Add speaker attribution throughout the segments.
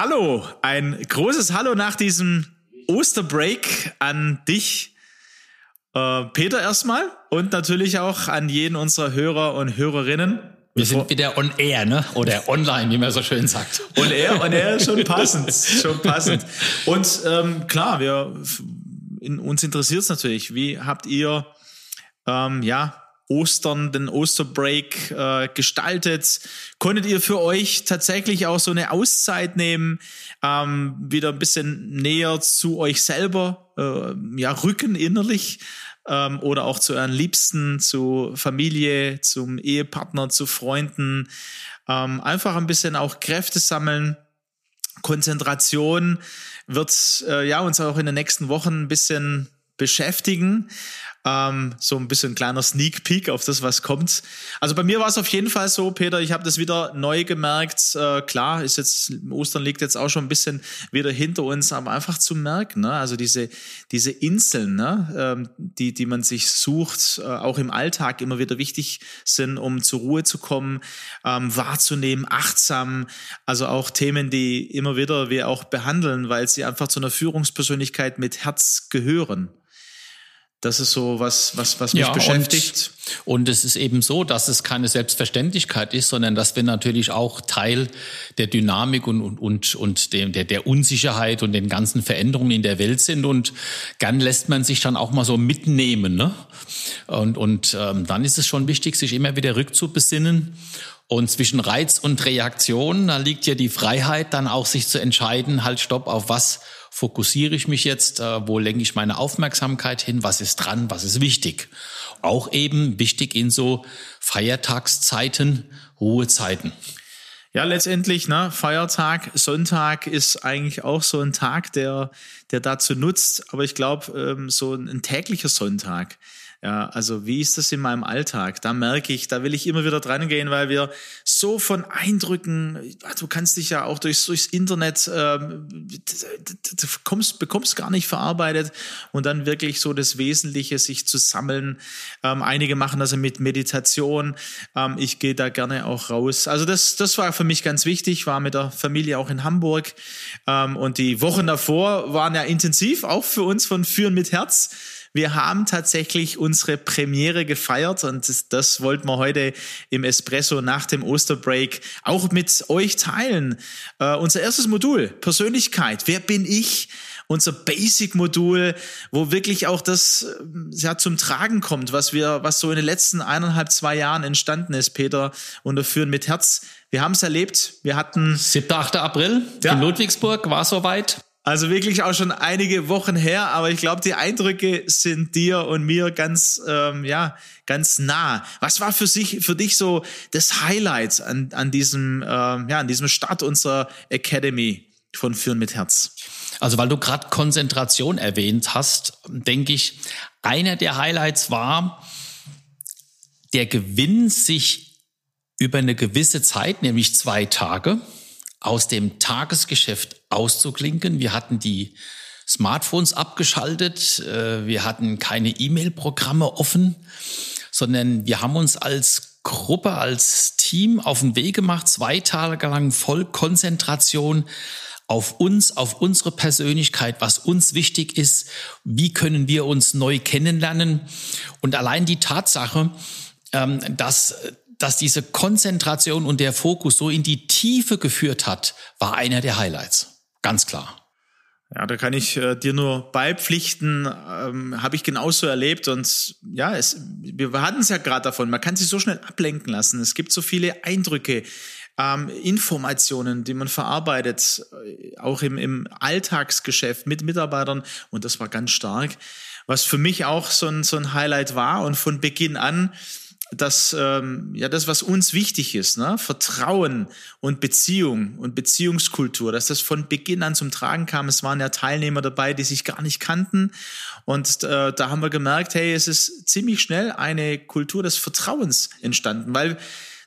Speaker 1: Hallo, ein großes Hallo nach diesem Osterbreak an dich, äh, Peter erstmal und natürlich auch an jeden unserer Hörer und Hörerinnen.
Speaker 2: Wir sind wieder on air, ne? Oder online, wie man so schön sagt.
Speaker 1: On air, on air, schon passend, schon passend. Und ähm, klar, wir in, uns interessiert es natürlich, wie habt ihr ähm, ja Ostern, den Osterbreak äh, gestaltet? Konntet ihr für euch tatsächlich auch so eine Auszeit nehmen, ähm, wieder ein bisschen näher zu euch selber, äh, ja, rücken innerlich? Ähm, oder auch zu euren Liebsten, zu Familie, zum Ehepartner, zu Freunden. Ähm, einfach ein bisschen auch Kräfte sammeln. Konzentration wird äh, ja uns auch in den nächsten Wochen ein bisschen beschäftigen. Ähm, so ein bisschen ein kleiner Sneak Peek auf das, was kommt. Also bei mir war es auf jeden Fall so, Peter, ich habe das wieder neu gemerkt. Äh, klar, ist jetzt, Ostern liegt jetzt auch schon ein bisschen wieder hinter uns, aber einfach zu merken, ne? also diese, diese Inseln, ne? ähm, die, die man sich sucht, äh, auch im Alltag immer wieder wichtig sind, um zur Ruhe zu kommen, ähm, wahrzunehmen, achtsam, also auch Themen, die immer wieder wir auch behandeln, weil sie einfach zu einer Führungspersönlichkeit mit Herz gehören. Das ist so was, was, was mich ja, beschäftigt.
Speaker 2: Und, und es ist eben so, dass es keine Selbstverständlichkeit ist, sondern dass wir natürlich auch Teil der Dynamik und, und, und, und der, der Unsicherheit und den ganzen Veränderungen in der Welt sind. Und gern lässt man sich dann auch mal so mitnehmen. Ne? Und, und ähm, dann ist es schon wichtig, sich immer wieder rückzubesinnen. Und zwischen Reiz und Reaktion, da liegt ja die Freiheit, dann auch sich zu entscheiden, halt stopp, auf was fokussiere ich mich jetzt, äh, wo lenke ich meine Aufmerksamkeit hin, was ist dran, was ist wichtig. Auch eben wichtig in so Feiertagszeiten, Ruhezeiten.
Speaker 1: Ja, letztendlich, ne, Feiertag, Sonntag ist eigentlich auch so ein Tag, der, der dazu nutzt. Aber ich glaube, ähm, so ein, ein täglicher Sonntag, ja, also wie ist das in meinem Alltag? Da merke ich, da will ich immer wieder dran gehen, weil wir so von Eindrücken, du kannst dich ja auch durchs, durchs Internet, ähm, du kommst, bekommst gar nicht verarbeitet und dann wirklich so das Wesentliche sich zu sammeln. Ähm, einige machen das mit Meditation. Ähm, ich gehe da gerne auch raus. Also das, das war für mich ganz wichtig, war mit der Familie auch in Hamburg ähm, und die Wochen davor waren ja intensiv, auch für uns von Führen mit Herz. Wir haben tatsächlich unsere Premiere gefeiert und das, das wollten wir heute im Espresso nach dem Osterbreak auch mit euch teilen. Uh, unser erstes Modul, Persönlichkeit. Wer bin ich? unser Basic-Modul, wo wirklich auch das äh, ja, zum Tragen kommt, was wir, was so in den letzten eineinhalb, zwei Jahren entstanden ist, Peter, und Führen mit Herz. Wir haben es erlebt. Wir hatten
Speaker 2: 7. 8. April ja. in Ludwigsburg war soweit.
Speaker 1: Also wirklich auch schon einige Wochen her, aber ich glaube, die Eindrücke sind dir und mir ganz, ähm, ja, ganz nah. Was war für sich, für dich so das Highlight an, an diesem, ähm, ja, an diesem Start unserer Academy von Führen mit Herz?
Speaker 2: Also, weil du gerade Konzentration erwähnt hast, denke ich, einer der Highlights war der Gewinn, sich über eine gewisse Zeit, nämlich zwei Tage, aus dem Tagesgeschäft auszuklinken. Wir hatten die Smartphones abgeschaltet, äh, wir hatten keine E-Mail-Programme offen, sondern wir haben uns als Gruppe, als Team auf den Weg gemacht, zwei Tage lang voll Konzentration auf uns, auf unsere Persönlichkeit, was uns wichtig ist, wie können wir uns neu kennenlernen. Und allein die Tatsache, ähm, dass dass diese Konzentration und der Fokus so in die Tiefe geführt hat, war einer der Highlights. Ganz klar.
Speaker 1: Ja, da kann ich äh, dir nur beipflichten, ähm, habe ich genauso erlebt und ja, es, wir hatten es ja gerade davon, man kann sich so schnell ablenken lassen. Es gibt so viele Eindrücke, ähm, Informationen, die man verarbeitet, äh, auch im, im Alltagsgeschäft mit Mitarbeitern. Und das war ganz stark. Was für mich auch so ein, so ein Highlight war und von Beginn an dass ähm, ja das, was uns wichtig ist, ne? Vertrauen und Beziehung und Beziehungskultur, dass das von Beginn an zum Tragen kam. Es waren ja Teilnehmer dabei, die sich gar nicht kannten. Und äh, da haben wir gemerkt, hey, es ist ziemlich schnell eine Kultur des Vertrauens entstanden, weil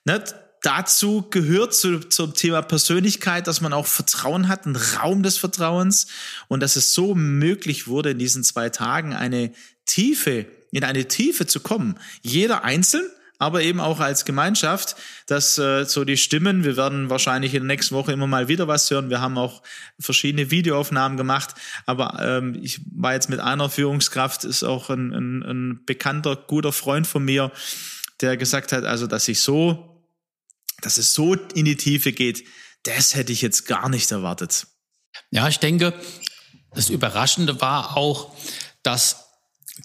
Speaker 1: ne, dazu gehört zu, zum Thema Persönlichkeit, dass man auch Vertrauen hat, einen Raum des Vertrauens und dass es so möglich wurde, in diesen zwei Tagen eine tiefe in eine Tiefe zu kommen. Jeder einzeln, aber eben auch als Gemeinschaft, dass äh, so die Stimmen, wir werden wahrscheinlich in der nächsten Woche immer mal wieder was hören. Wir haben auch verschiedene Videoaufnahmen gemacht, aber ähm, ich war jetzt mit einer Führungskraft, ist auch ein, ein, ein bekannter, guter Freund von mir, der gesagt hat, also dass ich so, dass es so in die Tiefe geht, das hätte ich jetzt gar nicht erwartet.
Speaker 2: Ja, ich denke, das Überraschende war auch, dass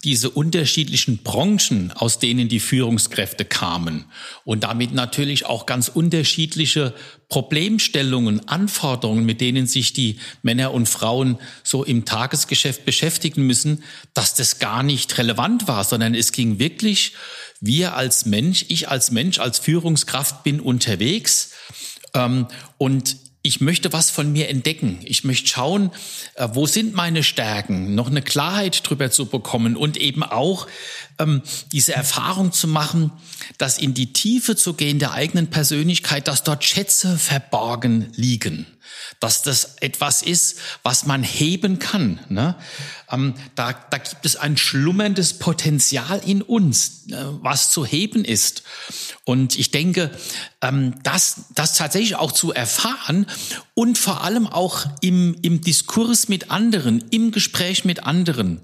Speaker 2: diese unterschiedlichen Branchen, aus denen die Führungskräfte kamen und damit natürlich auch ganz unterschiedliche Problemstellungen, Anforderungen, mit denen sich die Männer und Frauen so im Tagesgeschäft beschäftigen müssen, dass das gar nicht relevant war, sondern es ging wirklich, wir als Mensch, ich als Mensch, als Führungskraft bin unterwegs ähm, und ich möchte was von mir entdecken. Ich möchte schauen, äh, wo sind meine Stärken, noch eine Klarheit drüber zu bekommen und eben auch ähm, diese Erfahrung zu machen, dass in die Tiefe zu gehen der eigenen Persönlichkeit, dass dort Schätze verborgen liegen dass das etwas ist, was man heben kann. Ne? Ähm, da, da gibt es ein schlummerndes Potenzial in uns, äh, was zu heben ist. Und ich denke, ähm, das, das tatsächlich auch zu erfahren und vor allem auch im, im Diskurs mit anderen, im Gespräch mit anderen,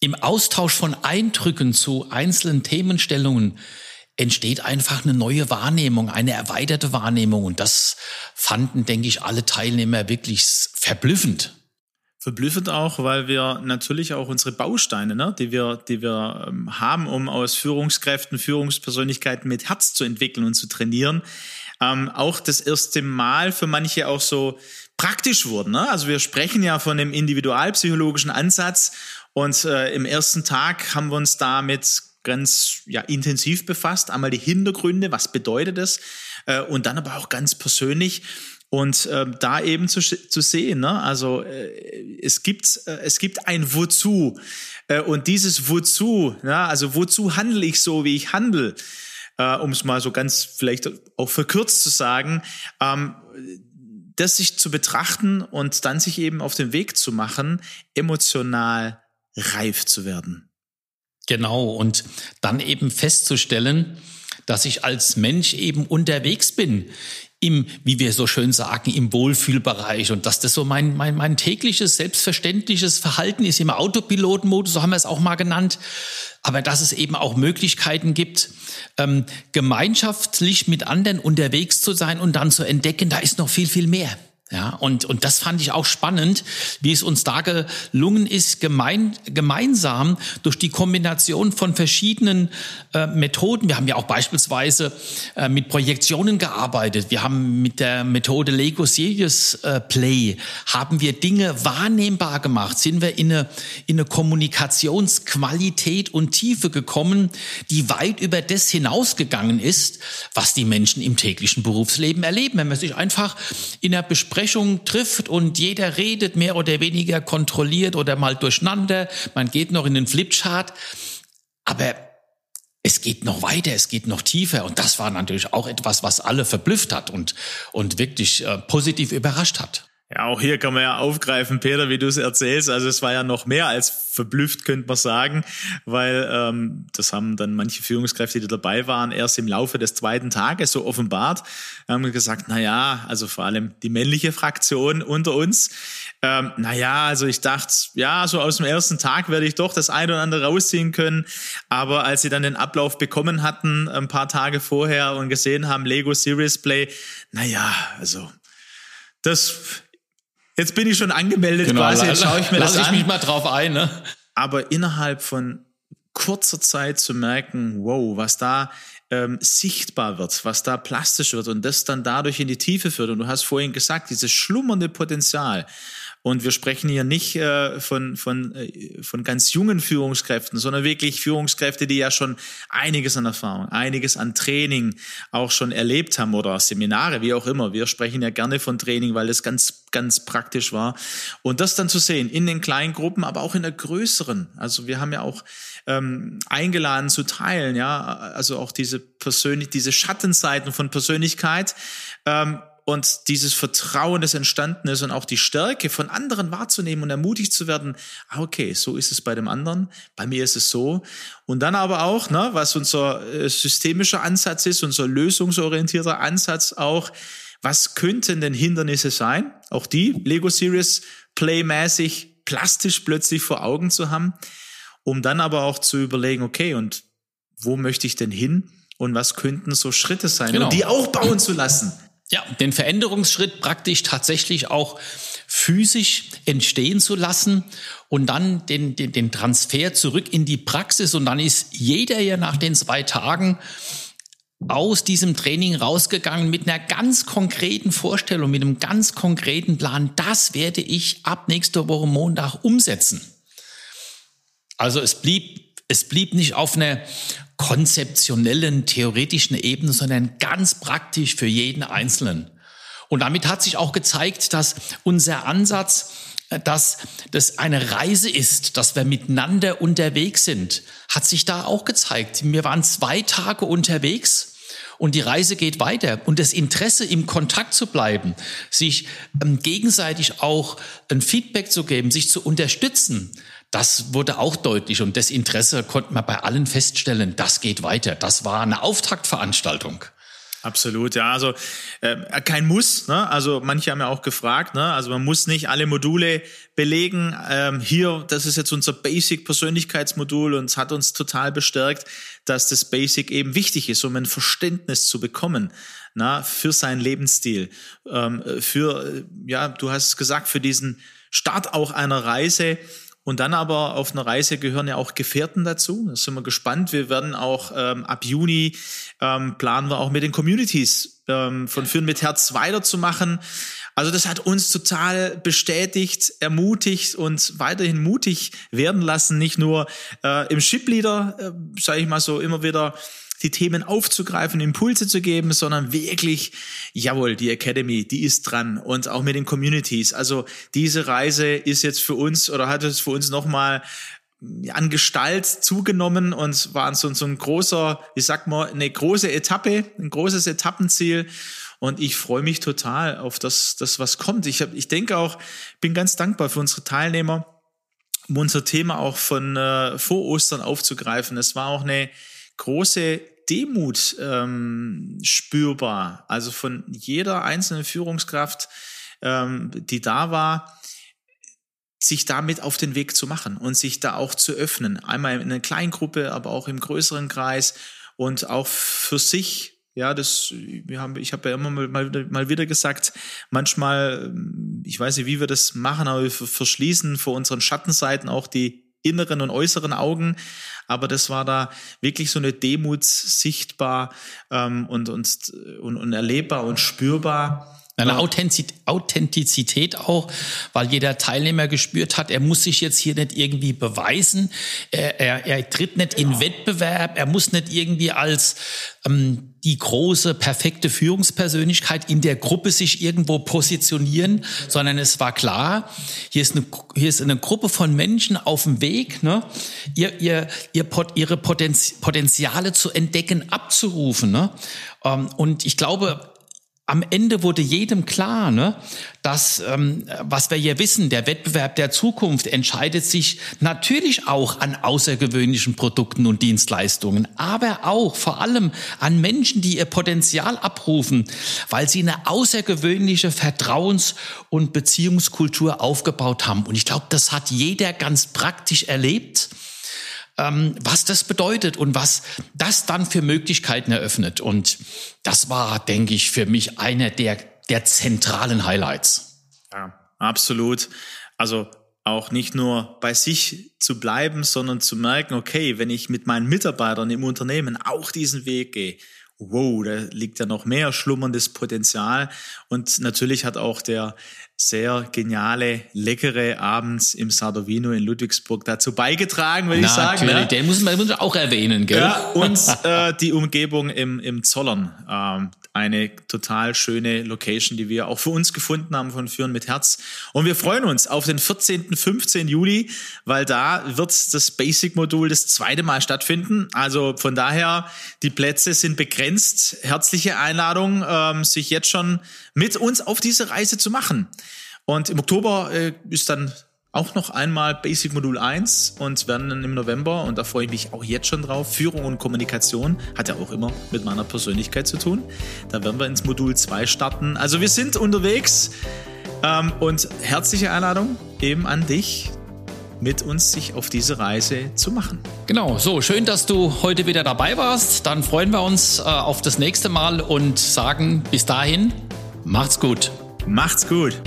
Speaker 2: im Austausch von Eindrücken zu einzelnen Themenstellungen, entsteht einfach eine neue Wahrnehmung, eine erweiterte Wahrnehmung. Und das fanden, denke ich, alle Teilnehmer wirklich verblüffend.
Speaker 1: Verblüffend auch, weil wir natürlich auch unsere Bausteine, ne, die wir, die wir ähm, haben, um aus Führungskräften, Führungspersönlichkeiten mit Herz zu entwickeln und zu trainieren, ähm, auch das erste Mal für manche auch so praktisch wurden. Ne? Also wir sprechen ja von dem individualpsychologischen Ansatz und äh, im ersten Tag haben wir uns damit ganz ja, intensiv befasst. Einmal die Hintergründe, was bedeutet es? Äh, und dann aber auch ganz persönlich. Und äh, da eben zu, zu sehen, ne? also äh, es gibt äh, es gibt ein Wozu äh, und dieses Wozu, ja, also wozu handle ich so, wie ich handle, äh, um es mal so ganz vielleicht auch verkürzt zu sagen, ähm, das sich zu betrachten und dann sich eben auf den Weg zu machen, emotional reif zu werden.
Speaker 2: Genau, und dann eben festzustellen, dass ich als Mensch eben unterwegs bin im, wie wir so schön sagen, im Wohlfühlbereich und dass das so mein, mein, mein tägliches, selbstverständliches Verhalten ist im Autopilotenmodus, so haben wir es auch mal genannt, aber dass es eben auch Möglichkeiten gibt, ähm, gemeinschaftlich mit anderen unterwegs zu sein und dann zu entdecken, da ist noch viel, viel mehr. Ja, und, und das fand ich auch spannend, wie es uns da gelungen ist, gemein, gemeinsam durch die Kombination von verschiedenen äh, Methoden. Wir haben ja auch beispielsweise äh, mit Projektionen gearbeitet. Wir haben mit der Methode Lego Serious äh, Play haben wir Dinge wahrnehmbar gemacht. Sind wir in eine, in eine Kommunikationsqualität und Tiefe gekommen, die weit über das hinausgegangen ist, was die Menschen im täglichen Berufsleben erleben. Wenn man sich einfach in der Besprechung Besprechung trifft und jeder redet mehr oder weniger kontrolliert oder mal durcheinander. Man geht noch in den Flipchart. Aber es geht noch weiter, es geht noch tiefer. Und das war natürlich auch etwas, was alle verblüfft hat und, und wirklich äh, positiv überrascht hat.
Speaker 1: Ja, auch hier kann man ja aufgreifen, Peter, wie du es erzählst. Also es war ja noch mehr als verblüfft, könnte man sagen, weil ähm, das haben dann manche Führungskräfte, die dabei waren, erst im Laufe des zweiten Tages so offenbart. Haben gesagt, na ja, also vor allem die männliche Fraktion unter uns. Ähm, na ja, also ich dachte, ja, so aus dem ersten Tag werde ich doch das eine oder andere rausziehen können. Aber als sie dann den Ablauf bekommen hatten, ein paar Tage vorher und gesehen haben, Lego Series Play, na ja, also das Jetzt bin ich schon angemeldet
Speaker 2: genau, quasi, jetzt schaue ich mir das
Speaker 1: an.
Speaker 2: ich mich mal drauf ein. Ne?
Speaker 1: Aber innerhalb von kurzer Zeit zu merken, wow, was da ähm, sichtbar wird, was da plastisch wird und das dann dadurch in die Tiefe führt. Und du hast vorhin gesagt, dieses schlummernde Potenzial. Und wir sprechen hier nicht äh, von, von, äh, von ganz jungen Führungskräften, sondern wirklich Führungskräfte, die ja schon einiges an Erfahrung, einiges an Training auch schon erlebt haben oder Seminare, wie auch immer. Wir sprechen ja gerne von Training, weil es ganz, ganz praktisch war. Und das dann zu sehen in den kleinen Gruppen, aber auch in der größeren. Also wir haben ja auch ähm, eingeladen zu teilen, ja, also auch diese persönlich, diese Schattenseiten von Persönlichkeit. Ähm, und dieses Vertrauen, das entstanden ist und auch die Stärke von anderen wahrzunehmen und ermutigt zu werden, ah, okay, so ist es bei dem anderen, bei mir ist es so. Und dann aber auch, ne, was unser äh, systemischer Ansatz ist, unser lösungsorientierter Ansatz auch, was könnten denn Hindernisse sein? Auch die Lego Series playmäßig plastisch plötzlich vor Augen zu haben, um dann aber auch zu überlegen, okay, und wo möchte ich denn hin? Und was könnten so Schritte sein, genau. und die auch bauen zu lassen?
Speaker 2: Ja, den Veränderungsschritt praktisch tatsächlich auch physisch entstehen zu lassen und dann den, den, den Transfer zurück in die Praxis. Und dann ist jeder ja nach den zwei Tagen aus diesem Training rausgegangen mit einer ganz konkreten Vorstellung, mit einem ganz konkreten Plan. Das werde ich ab nächster Woche Montag umsetzen. Also es blieb, es blieb nicht auf einer konzeptionellen, theoretischen Ebene, sondern ganz praktisch für jeden Einzelnen. Und damit hat sich auch gezeigt, dass unser Ansatz, äh, dass das eine Reise ist, dass wir miteinander unterwegs sind, hat sich da auch gezeigt. Wir waren zwei Tage unterwegs und die Reise geht weiter. Und das Interesse, im Kontakt zu bleiben, sich ähm, gegenseitig auch ein Feedback zu geben, sich zu unterstützen, das wurde auch deutlich und das Interesse konnte man bei allen feststellen, das geht weiter. Das war eine Auftaktveranstaltung.
Speaker 1: Absolut, ja. Also äh, kein Muss. Ne? Also manche haben ja auch gefragt. Ne? Also man muss nicht alle Module belegen. Ähm, hier, das ist jetzt unser Basic Persönlichkeitsmodul und es hat uns total bestärkt, dass das Basic eben wichtig ist, um ein Verständnis zu bekommen na, für seinen Lebensstil, ähm, für äh, ja, du hast es gesagt, für diesen Start auch einer Reise und dann aber auf einer Reise gehören ja auch Gefährten dazu. Da sind wir gespannt. Wir werden auch ähm, ab Juni ähm, planen wir auch mit den Communities ähm, von Führen mit Herz weiterzumachen. Also das hat uns total bestätigt, ermutigt und weiterhin mutig werden lassen, nicht nur äh, im Shipleader, äh, sage ich mal so, immer wieder die Themen aufzugreifen, Impulse zu geben, sondern wirklich, jawohl, die Academy, die ist dran und auch mit den Communities. Also diese Reise ist jetzt für uns oder hat es für uns nochmal an Gestalt zugenommen und war so, so ein großer, wie sagt man, eine große Etappe, ein großes Etappenziel. Und ich freue mich total auf das, das was kommt. Ich, hab, ich denke auch, bin ganz dankbar für unsere Teilnehmer, um unser Thema auch von äh, vor Ostern aufzugreifen. Es war auch eine große Demut ähm, spürbar. Also von jeder einzelnen Führungskraft, ähm, die da war, sich damit auf den Weg zu machen und sich da auch zu öffnen. Einmal in einer kleinen Gruppe, aber auch im größeren Kreis und auch für sich ja, das, wir haben, ich habe ja immer mal, mal wieder gesagt, manchmal, ich weiß nicht, wie wir das machen, aber wir verschließen vor unseren Schattenseiten auch die inneren und äußeren Augen. Aber das war da wirklich so eine Demut sichtbar ähm, und, und, und, und erlebbar und spürbar.
Speaker 2: Eine Authentizität auch, weil jeder Teilnehmer gespürt hat, er muss sich jetzt hier nicht irgendwie beweisen, er, er, er tritt nicht genau. in Wettbewerb, er muss nicht irgendwie als ähm, die große, perfekte Führungspersönlichkeit in der Gruppe sich irgendwo positionieren, sondern es war klar, hier ist eine, hier ist eine Gruppe von Menschen auf dem Weg, ne, ihr, ihr, ihr, ihre Potenziale zu entdecken, abzurufen. Ne? Ähm, und ich glaube, am Ende wurde jedem klar, ne, dass, ähm, was wir hier wissen, der Wettbewerb der Zukunft entscheidet sich natürlich auch an außergewöhnlichen Produkten und Dienstleistungen, aber auch vor allem an Menschen, die ihr Potenzial abrufen, weil sie eine außergewöhnliche Vertrauens- und Beziehungskultur aufgebaut haben. Und ich glaube, das hat jeder ganz praktisch erlebt ähm, was das bedeutet und was das dann für Möglichkeiten eröffnet. Und das war, denke ich, für mich einer der, der zentralen Highlights.
Speaker 1: Ja, absolut. Also auch nicht nur bei sich zu bleiben, sondern zu merken, okay, wenn ich mit meinen Mitarbeitern im Unternehmen auch diesen Weg gehe, wow, da liegt ja noch mehr schlummerndes Potenzial. Und natürlich hat auch der sehr geniale, leckere abends im Sardovino in Ludwigsburg dazu beigetragen, würde ich sagen.
Speaker 2: Natürlich, ja? den muss man, muss man auch erwähnen, gell?
Speaker 1: Ja, und äh, die Umgebung im, im Zollern. Ähm, eine total schöne Location, die wir auch für uns gefunden haben von Führen mit Herz. Und wir freuen uns auf den 14. 15. Juli, weil da wird das Basic-Modul das zweite Mal stattfinden. Also von daher, die Plätze sind begrenzt. Herzliche Einladung, ähm, sich jetzt schon mit uns auf diese Reise zu machen. Und im Oktober äh, ist dann auch noch einmal Basic Modul 1 und werden dann im November, und da freue ich mich auch jetzt schon drauf, Führung und Kommunikation, hat ja auch immer mit meiner Persönlichkeit zu tun. Da werden wir ins Modul 2 starten. Also wir sind unterwegs ähm, und herzliche Einladung eben an dich, mit uns sich auf diese Reise zu machen.
Speaker 2: Genau, so schön, dass du heute wieder dabei warst. Dann freuen wir uns äh, auf das nächste Mal und sagen bis dahin, macht's gut.
Speaker 1: Macht's gut.